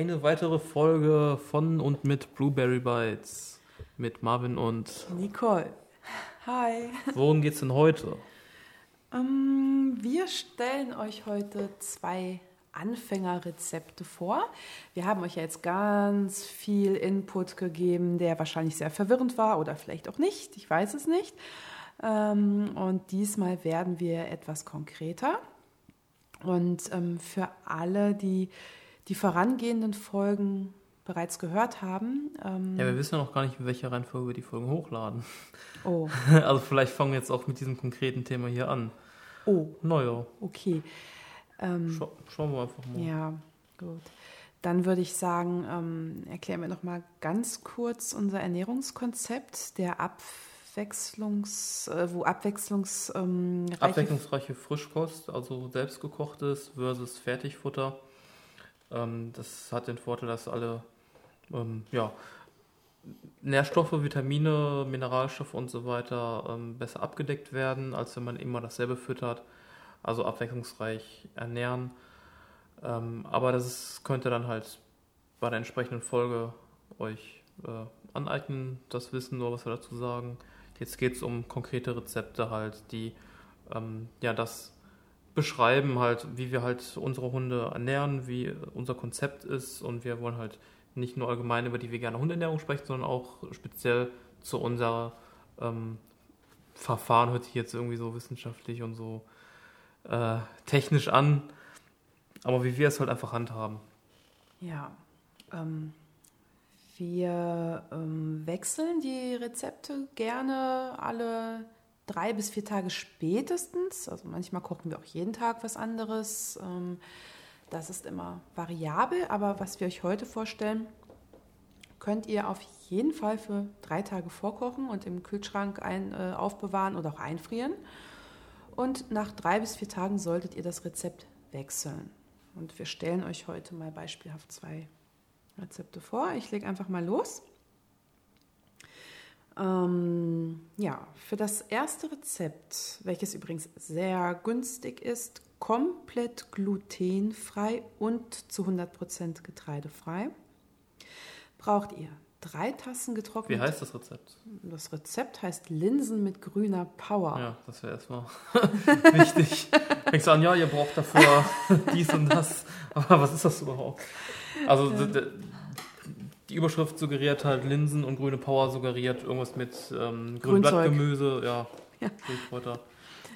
Eine weitere Folge von und mit Blueberry Bites mit Marvin und Nicole. Hi. Worum geht's denn heute? Ähm, wir stellen euch heute zwei Anfängerrezepte vor. Wir haben euch ja jetzt ganz viel Input gegeben, der wahrscheinlich sehr verwirrend war oder vielleicht auch nicht. Ich weiß es nicht. Ähm, und diesmal werden wir etwas konkreter. Und ähm, für alle, die die vorangehenden Folgen bereits gehört haben. Ähm ja, wir wissen ja noch gar nicht, in welcher Reihenfolge wir die Folgen hochladen. Oh. Also vielleicht fangen wir jetzt auch mit diesem konkreten Thema hier an. Oh. Naja. Okay. Ähm, Schau, schauen wir einfach mal. Ja, gut. Dann würde ich sagen, ähm, erklären wir noch mal ganz kurz unser Ernährungskonzept der Abwechslungs, äh, wo Abwechslungs, ähm, abwechslungsreiche Frischkost, also selbstgekochtes versus Fertigfutter. Ähm, das hat den Vorteil, dass alle ähm, ja, Nährstoffe, Vitamine, Mineralstoffe und so weiter ähm, besser abgedeckt werden, als wenn man immer dasselbe füttert also abwechslungsreich ernähren. Ähm, aber das ist, könnte dann halt bei der entsprechenden Folge euch äh, aneignen, das Wissen, nur was wir dazu sagen. Jetzt geht es um konkrete Rezepte halt, die ähm, ja das beschreiben halt, wie wir halt unsere Hunde ernähren, wie unser Konzept ist und wir wollen halt nicht nur allgemein über die vegane Hundeernährung sprechen, sondern auch speziell zu unserer ähm, Verfahren hört sich jetzt irgendwie so wissenschaftlich und so äh, technisch an, aber wie wir es halt einfach handhaben. Ja, ähm, wir ähm, wechseln die Rezepte gerne alle drei bis vier Tage spätestens. Also manchmal kochen wir auch jeden Tag was anderes. Ähm, das ist immer variabel, aber was wir euch heute vorstellen, könnt ihr auf jeden Fall für drei Tage vorkochen und im Kühlschrank ein, äh, aufbewahren oder auch einfrieren. Und nach drei bis vier Tagen solltet ihr das Rezept wechseln. Und wir stellen euch heute mal beispielhaft zwei Rezepte vor. Ich lege einfach mal los. Ähm, ja, für das erste Rezept, welches übrigens sehr günstig ist, komplett glutenfrei und zu 100% getreidefrei, braucht ihr drei Tassen getrocknet. Wie heißt das Rezept? Das Rezept heißt Linsen mit grüner Power. Ja, das wäre erstmal wichtig. Fängst du an, ja, ihr braucht dafür dies und das. Aber was ist das überhaupt? Also ja. Die Überschrift suggeriert halt Linsen und grüne Power suggeriert irgendwas mit ähm, grünem Blattgemüse, ja, ja.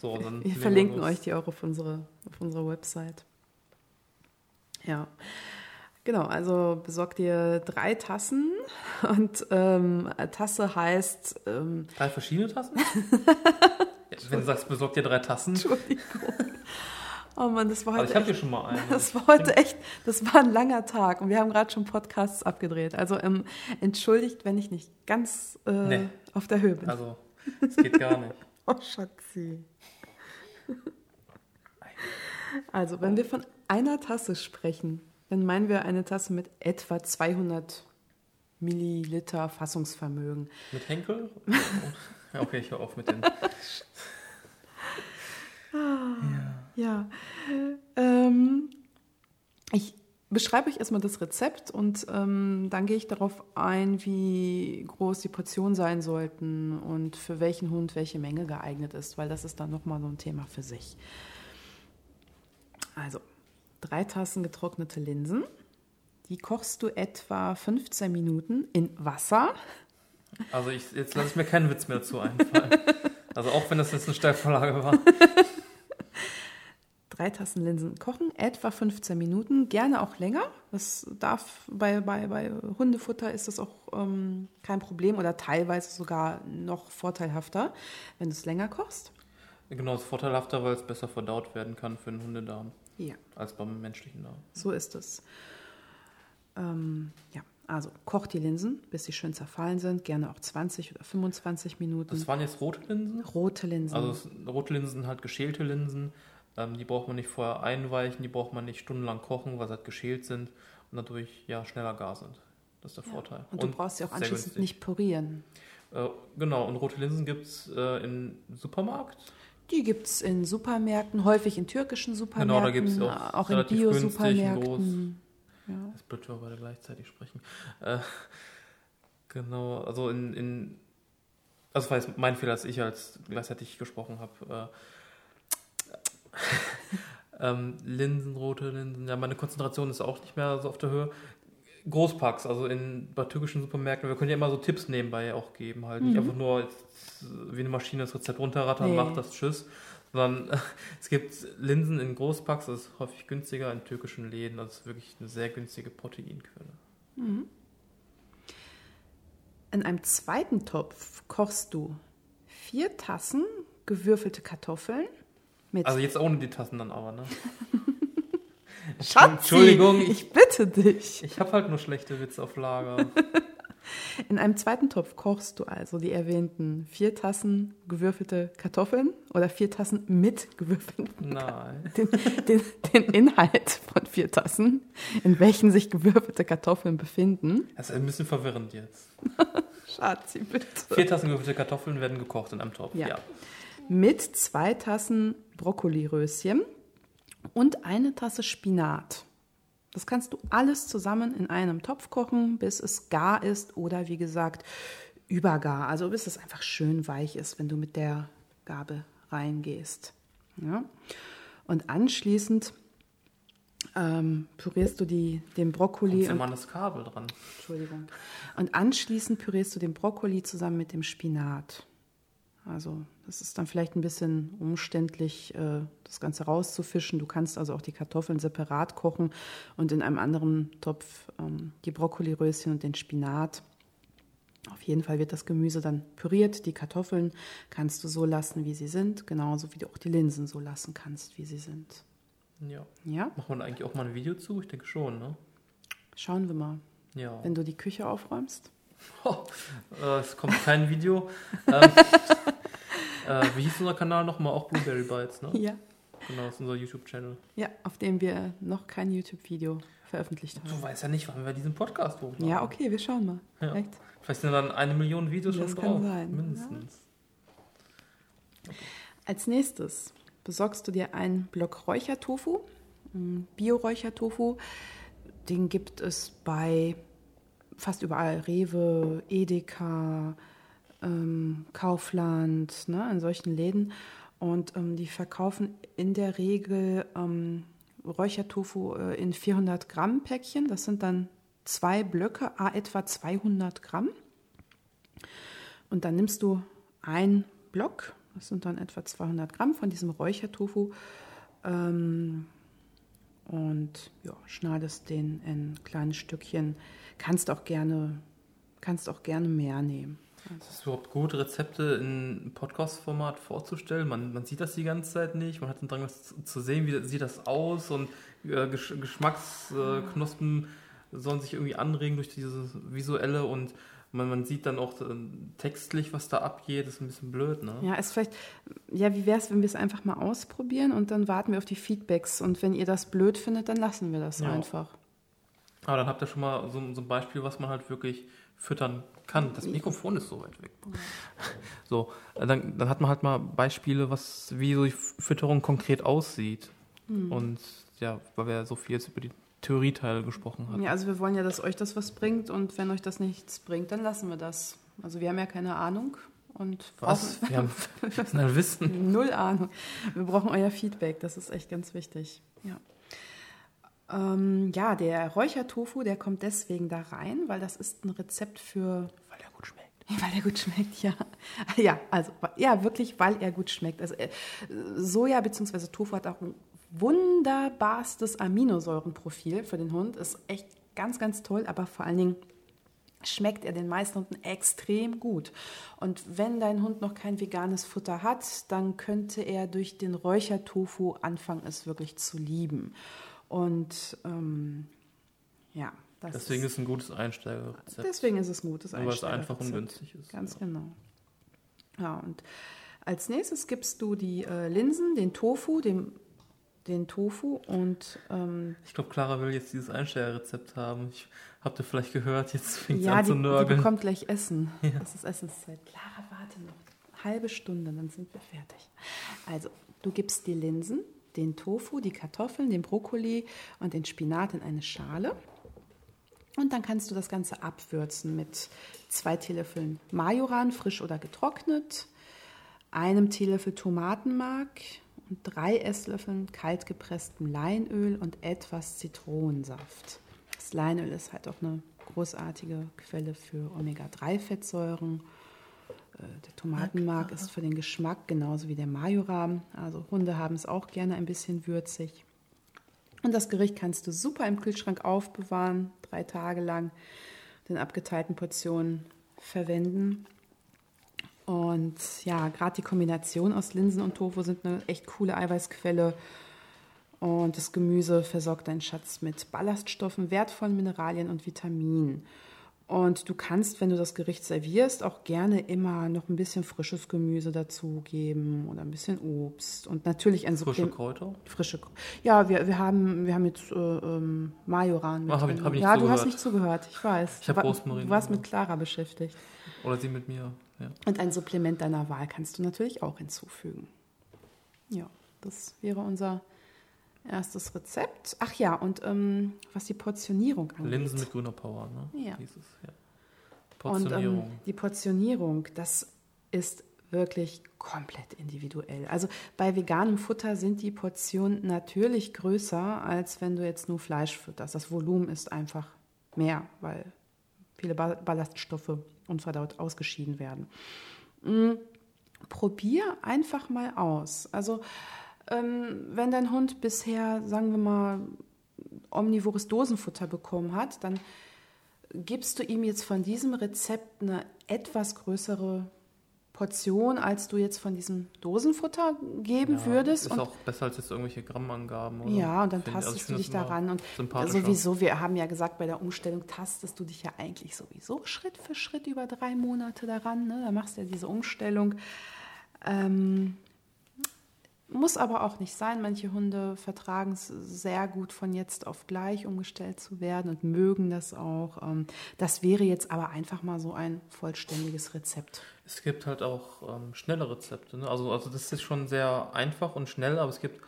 So, wir verlinken wir euch die auch auf unsere, auf unserer Website. Ja. Genau, also besorgt ihr drei Tassen und ähm, Tasse heißt. Ähm, drei verschiedene Tassen? Wenn du sagst, besorgt ihr drei Tassen. Entschuldigung. Oh Mann, das war heute. Also ich habe hier schon mal einen. Das war heute echt, das war ein langer Tag und wir haben gerade schon Podcasts abgedreht. Also ähm, entschuldigt, wenn ich nicht ganz äh, nee. auf der Höhe bin. Also, es geht gar nicht. oh, Schatzi. Also, wenn wir von einer Tasse sprechen, dann meinen wir eine Tasse mit etwa 200 Milliliter Fassungsvermögen. Mit Henkel? ja, okay, ich höre auf mit den. ah, ja. Ja. Ähm, ich beschreibe euch erstmal das Rezept und ähm, dann gehe ich darauf ein, wie groß die Portionen sein sollten und für welchen Hund welche Menge geeignet ist, weil das ist dann nochmal so ein Thema für sich. Also, drei Tassen getrocknete Linsen. Die kochst du etwa 15 Minuten in Wasser. Also ich, jetzt lasse ich mir keinen Witz mehr dazu einfallen. Also auch wenn das jetzt eine Steilvorlage war. Drei Tassen Linsen kochen, etwa 15 Minuten, gerne auch länger. Das darf bei, bei, bei Hundefutter ist das auch ähm, kein Problem oder teilweise sogar noch vorteilhafter, wenn du es länger kochst. Genau, es ist vorteilhafter, weil es besser verdaut werden kann für den Hundedarm. Ja. Als beim menschlichen Darm. So ist es. Ähm, ja, also kocht die Linsen, bis sie schön zerfallen sind. Gerne auch 20 oder 25 Minuten. Das waren jetzt rote Linsen? Rote Linsen. Also rote Linsen halt geschälte Linsen. Ähm, die braucht man nicht vorher einweichen, die braucht man nicht stundenlang kochen, weil sie halt geschält sind und dadurch ja schneller gar sind. Das ist der ja. Vorteil. Und du und brauchst sie auch anschließend nicht purieren. Äh, genau, und rote Linsen gibt es äh, im Supermarkt. Die gibt es in Supermärkten, häufig in türkischen Supermärkten, genau, da gibt's auch, auch in Bio-Supermärkten. Ja. Ist blöd, wir beide gleichzeitig sprechen. Äh, genau, also in, in also war jetzt mein Fehler, dass ich als gleichzeitig gesprochen habe. Äh, ähm, Linsen, rote Linsen, ja, meine Konzentration ist auch nicht mehr so auf der Höhe. Großpacks, also in, bei türkischen Supermärkten, wir können ja immer so Tipps nebenbei auch geben, halt. Nicht Mhm. einfach nur jetzt, wie eine Maschine das Rezept runterrattern, Nee. macht das, tschüss. Sondern äh, es gibt Linsen in Großpacks, das ist häufig günstiger in türkischen Läden, also es ist wirklich eine sehr günstige Proteinquelle. In einem zweiten Topf kochst du vier Tassen gewürfelte Kartoffeln mit Also jetzt ohne die Tassen dann aber, ne? Schatzi, Entschuldigung, ich, ich bitte dich. ich habe halt nur schlechte Witze auf Lager. In einem zweiten Topf kochst du also die erwähnten vier Tassen gewürfelte Kartoffeln oder vier Tassen mit gewürfelten Nein. den, den, den Inhalt von vier Tassen, in welchen sich gewürfelte Kartoffeln befinden. Das ist ein bisschen verwirrend jetzt. Schatzi, bitte. Vier Tassen gewürfelte Kartoffeln werden gekocht in einem Topf. Ja. Ja. Mit zwei Tassen Brokkoliröschen und eine Tasse Spinat. Das kannst du alles zusammen in einem Topf kochen, bis es gar ist oder wie gesagt übergar. Also bis es einfach schön weich ist, wenn du mit der Gabel reingehst. Ja? Und anschließend ähm, pürierst du die, den Brokkoli. Und- immer das Kabel dran. Entschuldigung. Und anschließend pürierst du den Brokkoli zusammen mit dem Spinat. Also das ist dann vielleicht ein bisschen umständlich, äh, das Ganze rauszufischen. Du kannst also auch die Kartoffeln separat kochen und in einem anderen Topf ähm, die Brokkoliröschen und den Spinat. Auf jeden Fall wird das Gemüse dann püriert. Die Kartoffeln kannst du so lassen, wie sie sind, genauso wie du auch die Linsen so lassen kannst, wie sie sind. Ja. Ja, man da eigentlich auch mal ein Video zu? Ich denke schon, ne? schauen wir mal, Ja. wenn du die Küche aufräumst. Oh, äh, es kommt kein Video. ähm, äh, wie hieß unser Kanal nochmal? Auch Blueberry Bites, ne? Ja. Genau, das ist unser YouTube-Channel. Ja, auf dem wir noch kein YouTube-Video veröffentlicht Du haben. weißt ja nicht, wann wir diesen Podcast hochladen. Ja, okay, wir schauen mal. Ja. Vielleicht. Vielleicht sind dann eine Million Videos Das schon kann drauf. sein, Mindestens. Als nächstes besorgst du dir einen Block Räuchertofu, Bio-Räuchertofu. Den gibt es bei fast überall, Rewe, Edeka, ähm, Kaufland, ne, in solchen Läden. Und ähm, die verkaufen in der Regel ähm, Räuchertofu äh, in 400 Gramm Päckchen. Das sind dann zwei Blöcke, a etwa 200 Gramm. Und dann nimmst du einen Block, das sind dann etwa 200 Gramm von diesem Räuchertofu ähm, und ja, schneidest den in kleine Stückchen. Kannst auch gerne, kannst auch gerne mehr nehmen. Ist es überhaupt gut, Rezepte in Podcast-Format vorzustellen? Man, man sieht das die ganze Zeit nicht. Man hat den Drang, das zu- sehen, wie sieht das aus und äh, Gesch Geschmacksknospen äh, sollen sich irgendwie anregen durch dieses Visuelle und man, man sieht dann auch äh, textlich, was da abgeht. Das ist ein bisschen blöd, ne? Ja, ist vielleicht, ja, wie wäre es, wenn wir es einfach mal ausprobieren und dann warten wir auf die Feedbacks und wenn ihr das blöd findet, dann lassen wir das Ja. einfach. Aber dann habt ihr schon mal so, so ein Beispiel, was man halt wirklich füttern kann. Das Mikrofon ist so weit weg. So, äh, dann, dann hat man halt mal Beispiele, was, wie so die Fütterung konkret aussieht. Und ja, weil wir so viel jetzt über die Theorieteile gesprochen haben. Ja, also wir wollen ja, dass euch das was bringt und wenn euch das nichts bringt, dann lassen wir das. Also wir haben ja keine Ahnung und Was? Wir haben ein Wissen. Null Ahnung. Wir brauchen euer Feedback, das ist echt ganz wichtig. Ja. Ähm, ja, der Räuchertofu, der kommt deswegen da rein, weil das ist ein Rezept für, Weil er gut schmeckt. weil er gut schmeckt, ja. Ja, also ja, wirklich, weil er gut schmeckt. Also äh, Soja bzw. Tofu hat auch ein wunderbarstes Aminosäurenprofil für den Hund. Ist echt ganz, ganz toll, aber vor allen Dingen schmeckt er den meisten Hunden extrem gut. Und wenn dein Hund noch kein veganes Futter hat, dann könnte er durch den Räuchertofu anfangen, es wirklich zu lieben. Und ähm, ja, das Deswegen ist, ist ein gutes Einsteigerrezept. deswegen ist es ein gutes Weil es einfach und Einsteigerrezept. günstig ist. Ganz ja. genau. Ja, und als nächstes gibst du die äh, Linsen, den Tofu, den, den Tofu und ähm, Ich glaube, Clara will jetzt dieses Einsteigerrezept haben. Ich habt ihr vielleicht gehört, jetzt fängt sie ja, an die, zu die nörgeln. bekommt gleich Essen. Das ist Essenszeit. Clara, warte noch. Halbe Stunde, dann sind wir fertig. Also, du gibst die Linsen, den Tofu, die Kartoffeln, den Brokkoli und den Spinat in eine Schale. Und dann kannst du das Ganze abwürzen mit zwei Teelöffeln Majoran, frisch oder getrocknet, einem Teelöffel Tomatenmark und drei Esslöffeln kaltgepresstem Leinöl und etwas Zitronensaft. Das Leinöl ist halt auch eine großartige Quelle für Omega-3-Fettsäuren. Äh, der Tomatenmark ist für den Geschmack genauso wie der Majoran. Also Hunde haben es auch gerne ein bisschen würzig. Und das Gericht kannst du super im Kühlschrank aufbewahren, drei Tage lang, den abgeteilten Portionen verwenden. Und ja, gerade die Kombination aus Linsen und Tofu sind eine echt coole Eiweißquelle. Und das Gemüse versorgt deinen Schatz mit Ballaststoffen, wertvollen Mineralien und Vitaminen. Und du kannst, wenn du das Gericht servierst, auch gerne immer noch ein bisschen frisches Gemüse dazugeben oder ein bisschen Obst und natürlich ein Frische Kräuter? Frische Kräuter. Ja, wir, wir, haben, wir haben jetzt äh, ähm, Majoran mit Ach, hab ich- hab ich Ja, du zugehört. hast nicht zugehört, ich weiß. Ich hab Du wa- Rosmarin Du warst mit Clara beschäftigt. Oder sie mit mir. Ja. Und ein Supplement deiner Wahl kannst du natürlich auch hinzufügen. Ja, das wäre unser erstes Rezept. Ach ja, und ähm, was die Portionierung angeht. Linsen mit grüner Power, ne? Ja. Hieß es, ja. Und Portionierung. ähm, die Portionierung, das ist wirklich komplett individuell. Also bei veganem Futter sind die Portionen natürlich größer, als wenn du jetzt nur Fleisch fütterst. Das Volumen ist einfach mehr, weil viele Ba- Ballaststoffe unverdaut ausgeschieden werden. Mm, Probier einfach mal aus. Also ähm, wenn dein Hund bisher, sagen wir mal, omnivores Dosenfutter bekommen hat, dann gibst du ihm jetzt von diesem Rezept eine etwas größere Portion, als du jetzt von diesem Dosenfutter geben ja, würdest. Ist Und auch besser als jetzt irgendwelche Grammangaben. Oder? ja, und dann also tastest ich du dich daran. Und sowieso, wir haben ja gesagt, bei der Umstellung tastest du dich ja eigentlich sowieso Schritt für Schritt über drei Monate daran. Ne? Da machst du ja diese Umstellung. Ähm, muss aber auch nicht sein. Manche Hunde vertragen es sehr gut, von jetzt auf gleich umgestellt zu werden und mögen das auch. Ähm, Das wäre jetzt aber einfach mal so ein vollständiges Rezept. Es gibt halt auch ähm, schnelle Rezepte. Ne? Also, also das ist schon sehr einfach und schnell, aber es gibt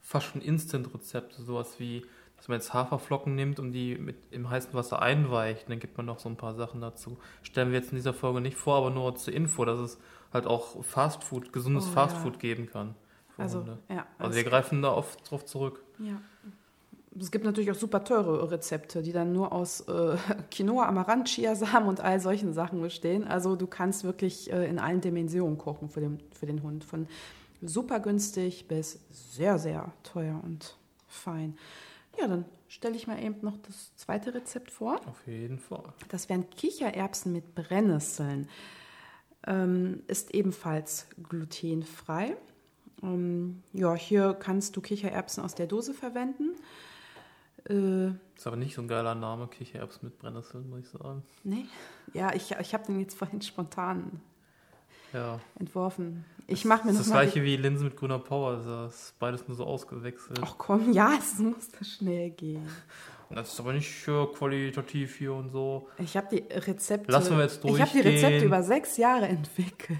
fast schon Instant-Rezepte, sowas wie, dass man jetzt Haferflocken nimmt und die mit im heißen Wasser einweicht. Und dann gibt man noch so ein paar Sachen dazu. Stellen wir jetzt in dieser Folge nicht vor, aber nur zur Info, dass es halt auch Fastfood, gesundes Oh, Fastfood ja. geben kann. Also, ja. Also wir greifen da oft drauf zurück. Ja. Es gibt natürlich auch super teure Rezepte, die dann nur aus äh, Quinoa, Amaranth, Chiasamen und all solchen Sachen bestehen. Also du kannst wirklich äh, in allen Dimensionen kochen für den, für den Hund. Von super günstig bis sehr, sehr teuer und fein. Ja, dann stelle ich mal eben noch das zweite Rezept vor. Auf jeden Fall. Das wären Kichererbsen mit Brennnesseln. Ähm, ist ebenfalls glutenfrei. Ähm, ja, hier kannst du Kichererbsen aus der Dose verwenden. Äh, Ist aber nicht so ein geiler Name, Kichererbsen mit Brennnesseln, muss ich sagen. nee, ja, ich, ich habe den jetzt vorhin spontan Ja. entworfen. Ich mache mir das noch ist das gleiche wie Linsen mit grüner Power. Das ist beides nur so ausgewechselt. Ach komm, ja, es muss da schnell gehen. Das ist aber nicht qualitativ hier und so. Ich habe die Rezepte. Lassen wir jetzt Ich habe die durchgehen. Rezepte über sechs Jahre entwickelt.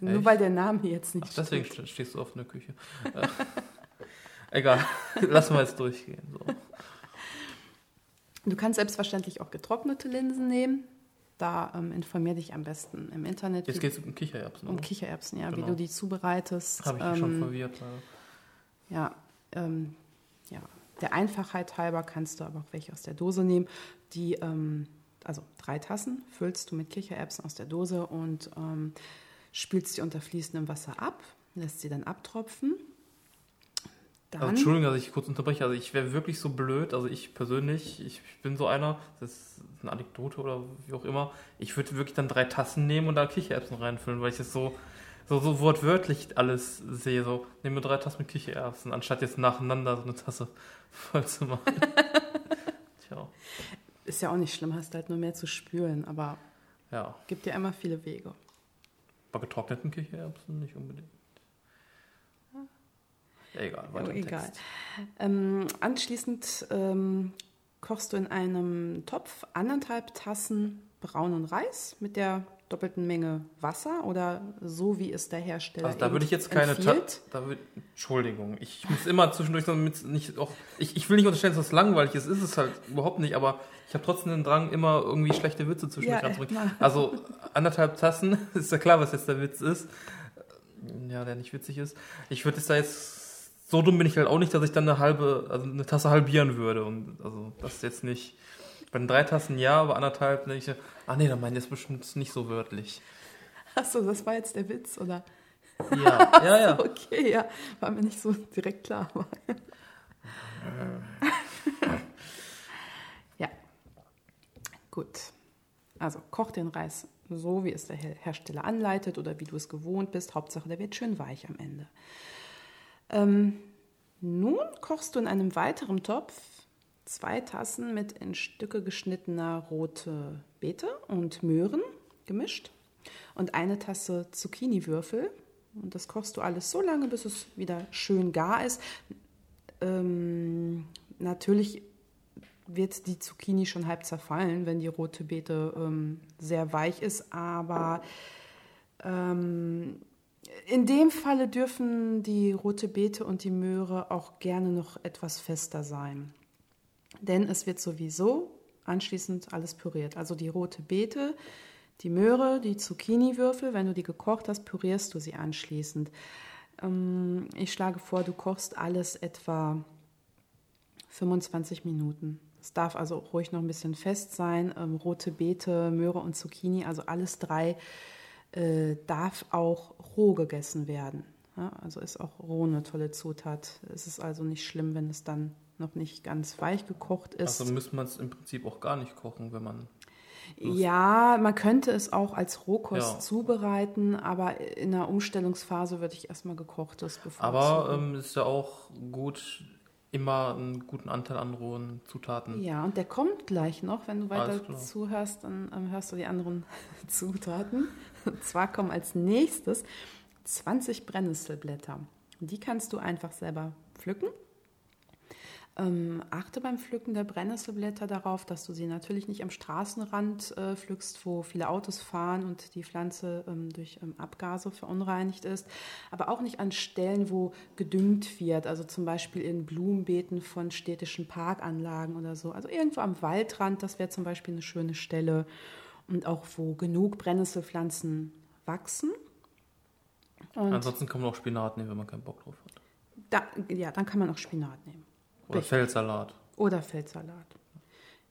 Nur Echt? weil der Name jetzt nicht Ach, deswegen stimmt. ste- stehst du oft in der Küche. Äh, Egal, lassen wir jetzt durchgehen. So. Du kannst selbstverständlich auch getrocknete Linsen nehmen. Da ähm, informier dich am besten im Internet. Jetzt wie- geht es um Kichererbsen. um oder? Kichererbsen, ja, wie Genau. du die zubereitest. Habe ich mich schon Ähm, verwirrt. Ja, ähm, ja, der Einfachheit halber kannst du aber auch welche aus der Dose nehmen. Die, ähm, also drei Tassen füllst du mit Kichererbsen aus der Dose und ähm, spülst sie unter fließendem Wasser ab, lässt sie dann abtropfen. Also, Dann, Entschuldigung, dass ich kurz unterbreche. Also ich wäre wirklich so blöd, also ich persönlich, ich bin so einer, das ist eine Anekdote oder wie auch immer, ich würde wirklich dann drei Tassen nehmen und da Kichererbsen reinfüllen, weil ich das so, so, so wortwörtlich alles sehe. So, nehme drei Tassen mit Kichererbsen, anstatt jetzt nacheinander so eine Tasse voll zu machen. Tja, ist ja auch nicht schlimm, hast halt nur mehr zu spülen, aber ja. gibt dir immer viele Wege. Bei getrockneten Kichererbsen nicht unbedingt. Ja, egal, weiter Oh, im egal. Text. Ähm, anschließend ähm, kochst du in einem Topf anderthalb Tassen braunen Reis mit der doppelten Menge Wasser oder so, wie es der Hersteller Also da würde ich jetzt keine. Ta da würd, Entschuldigung, ich muss immer zwischendurch damit nicht auch. Ich, ich will nicht unterstellen, dass das langweilig ist, ist es halt überhaupt nicht, aber ich habe trotzdem den Drang, immer irgendwie schlechte Witze zwischendurch ja, anzubringen. Also anderthalb Tassen, ist ja klar, was jetzt der Witz ist. Ja, der nicht witzig ist. Ich würde es da jetzt. So dumm bin ich halt auch nicht, dass ich dann eine halbe, also eine Tasse halbieren würde. Und also das ist jetzt nicht. Bei den drei Tassen ja, aber anderthalb denke ich, ah nee, dann meine ich das bestimmt nicht so wörtlich. Achso, das war jetzt der Witz, oder? Ja, ja, ja. okay, ja. War mir nicht so direkt klar. ja. Gut. Also koch den Reis so, wie es der Hersteller anleitet oder wie du es gewohnt bist. Hauptsache, der wird schön weich am Ende. Ähm, nun kochst du in einem weiteren Topf zwei Tassen mit in Stücke geschnittener rote Beete und Möhren gemischt und eine Tasse Zucchiniwürfel. Und das kochst du alles so lange, bis es wieder schön gar ist. Ähm, natürlich wird die Zucchini schon halb zerfallen, wenn die rote Beete ähm, sehr weich ist, aber ähm, in dem Falle dürfen die rote Beete und die Möhre auch gerne noch etwas fester sein denn es wird sowieso anschließend alles püriert. Also die rote Beete, die Möhre, die Zucchiniwürfel, wenn du die gekocht hast, pürierst du sie anschließend. Ähm, ich schlage vor, du kochst alles etwa 25 Minuten. Es darf also ruhig noch ein bisschen fest sein. Ähm, rote Beete, Möhre und Zucchini, also alles drei, äh, darf auch roh gegessen werden. Also ist auch roh eine tolle Zutat. Es ist also nicht schlimm, wenn es dann noch nicht ganz weich gekocht ist. Also müsste man es im Prinzip auch gar nicht kochen, wenn man. Lust. Ja, man könnte es auch als Rohkost ja. zubereiten, aber in der Umstellungsphase würde ich erstmal gekochtes bevorzugen. Aber ähm, ist ja auch gut, immer einen guten Anteil an rohen Zutaten. Ja, und der kommt gleich noch. Wenn du weiter zuhörst, dann ähm, hörst du die anderen Zutaten. Und zwar kommen als nächstes 20 Brennnesselblätter. Die kannst du einfach selber pflücken ähm, achte beim Pflücken der Brennnesselblätter darauf, dass du sie natürlich nicht am Straßenrand äh, pflückst, wo viele Autos fahren und die Pflanze ähm, durch ähm, Abgase verunreinigt ist, aber auch nicht an Stellen, wo gedüngt wird, also zum Beispiel in Blumenbeeten von städtischen Parkanlagen oder so. Also irgendwo am Waldrand, das wäre zum Beispiel eine schöne Stelle und auch wo genug Brennnesselpflanzen wachsen. Und Ansonsten kann man auch Spinat nehmen, wenn man keinen Bock drauf hat. Da, ja, dann kann man auch Spinat nehmen. Oder Richtig. Feldsalat. Oder Feldsalat.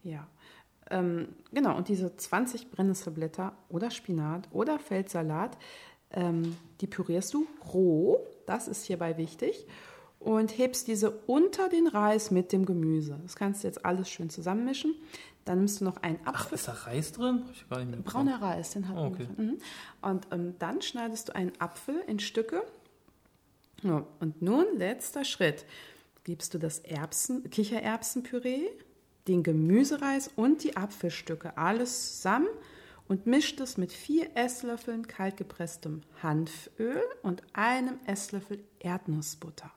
Ja. Ähm, genau, und diese 20 Brennnesselblätter oder Spinat oder Feldsalat, ähm, die pürierst du roh, das ist hierbei wichtig, und hebst diese unter den Reis mit dem Gemüse. Das kannst du jetzt alles schön zusammenmischen. Dann nimmst du noch einen Apfel. Ach, ist da Reis drin? Brauner Reis, den haben oh, okay. wir. Mhm. Und ähm, dann schneidest du einen Apfel in Stücke. Ja, und nun letzter Schritt gibst du das Erbsen, Kichererbsenpüree, den Gemüsereis und die Apfelstücke alles zusammen und mischt es mit vier Esslöffeln kaltgepresstem Hanföl und einem Esslöffel Erdnussbutter.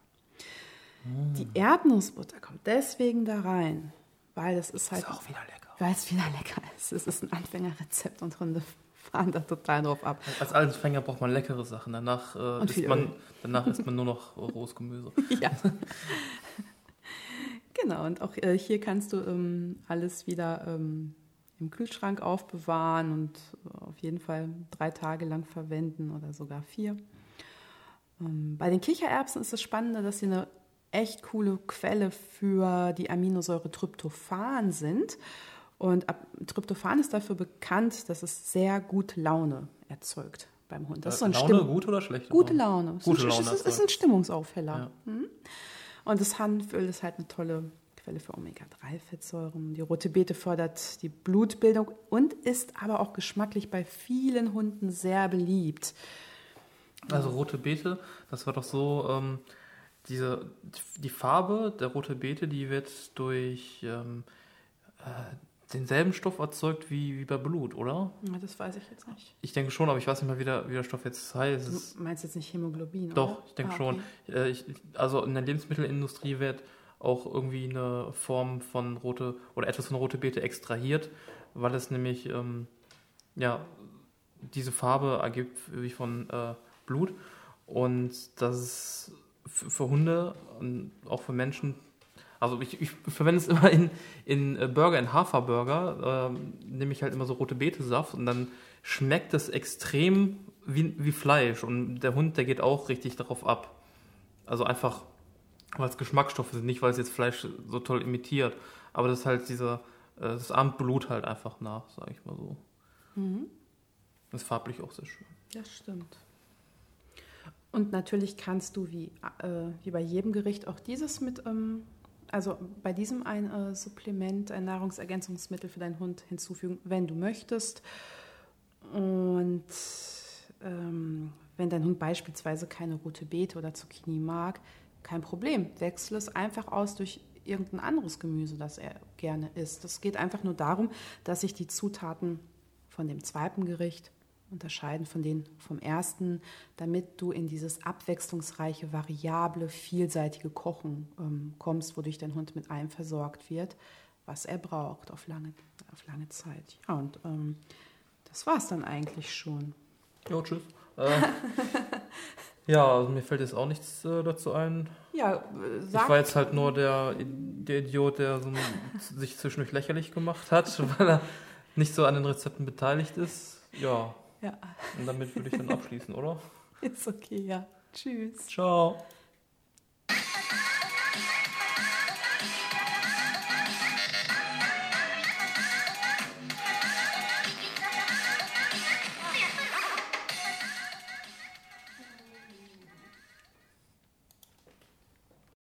Mm. Die Erdnussbutter kommt deswegen da rein, weil es ist halt. Ist auch wieder lecker. Weil es wieder lecker ist. Es ist ein Anfängerrezept und Hunde fahren da total drauf ab. Als Anfänger braucht man leckere Sachen. Danach, äh, isst, man, danach isst man nur noch rohes Gemüse. ja. genau, und auch äh, hier kannst du ähm, alles wieder ähm, im Kühlschrank aufbewahren und auf jeden Fall drei Tage lang verwenden oder sogar vier. Ähm, bei den Kichererbsen ist das Spannende, dass sie eine echt coole Quelle für die Aminosäure Tryptophan sind. Und Tryptophan ist dafür bekannt, dass es sehr gute Laune erzeugt beim Hund. Das ist so ein Laune Stimm gut oder schlecht? Gute Laune. Gute Laune. Es ist, ist ein Stimmungsaufheller. Ja. Mhm. Und das Hanföl ist halt eine tolle Quelle für Omega-3-Fettsäuren. Die rote Beete fördert die Blutbildung und ist aber auch geschmacklich bei vielen Hunden sehr beliebt. Also rote Beete, das war doch so, ähm, diese, die Farbe der rote Beete, die wird durch ähm, äh, denselben Stoff erzeugt wie, wie bei Blut, oder? Das weiß ich jetzt nicht. Ich denke schon, aber ich weiß nicht mal, wie der, wie der Stoff jetzt heißt. Du meinst jetzt nicht Hämoglobin, Doch, oder? ich denke ah, schon. Äh, ich, also in der Lebensmittelindustrie wird auch irgendwie eine Form von rote oder etwas von rote Beete extrahiert, weil es nämlich ähm, ja diese Farbe ergibt wie von äh, Blut. Und das ist für Hunde und auch für Menschen. Also ich, ich verwende es immer in, in äh, Burger, in Haferburger, äh, nehme ich halt immer so rote Betesaft und dann schmeckt es extrem wie, wie Fleisch. Und der Hund, der geht auch richtig darauf ab. Also einfach, weil es Geschmacksstoffe sind, nicht weil es jetzt Fleisch so toll imitiert. Aber das ist halt dieser, äh, das ahmt Blut halt einfach nach, sage ich mal so. Mhm. Das ist farblich auch sehr schön. Das stimmt. Und natürlich kannst du wie, äh, wie bei jedem Gericht auch dieses mit, ähm, also bei diesem ein äh, Supplement, ein Nahrungsergänzungsmittel für deinen Hund hinzufügen, wenn du möchtest. Und ähm, wenn dein Hund beispielsweise keine rote Beete oder Zucchini mag, kein Problem. Wechsle es einfach aus durch irgendein anderes Gemüse, das er gerne isst. Es geht einfach nur darum, dass sich die Zutaten von dem zweiten Gericht unterscheiden von denen vom ersten, damit du in dieses abwechslungsreiche, variable, vielseitige Kochen ähm, kommst, wodurch dein Hund mit allem versorgt wird, was er braucht auf lange, auf lange Zeit. Ja, und ähm, das war es dann eigentlich schon. Ja, tschüss. Äh, ja, also mir fällt jetzt auch nichts äh, dazu ein. Ja, äh, sag. Ich war jetzt halt nur der, der Idiot, der so sich zwischendurch lächerlich gemacht hat, weil er nicht so an den Rezepten beteiligt ist. Ja. Ja. Und damit würde ich dann abschließen, oder? Ist okay, ja. Tschüss. Ciao.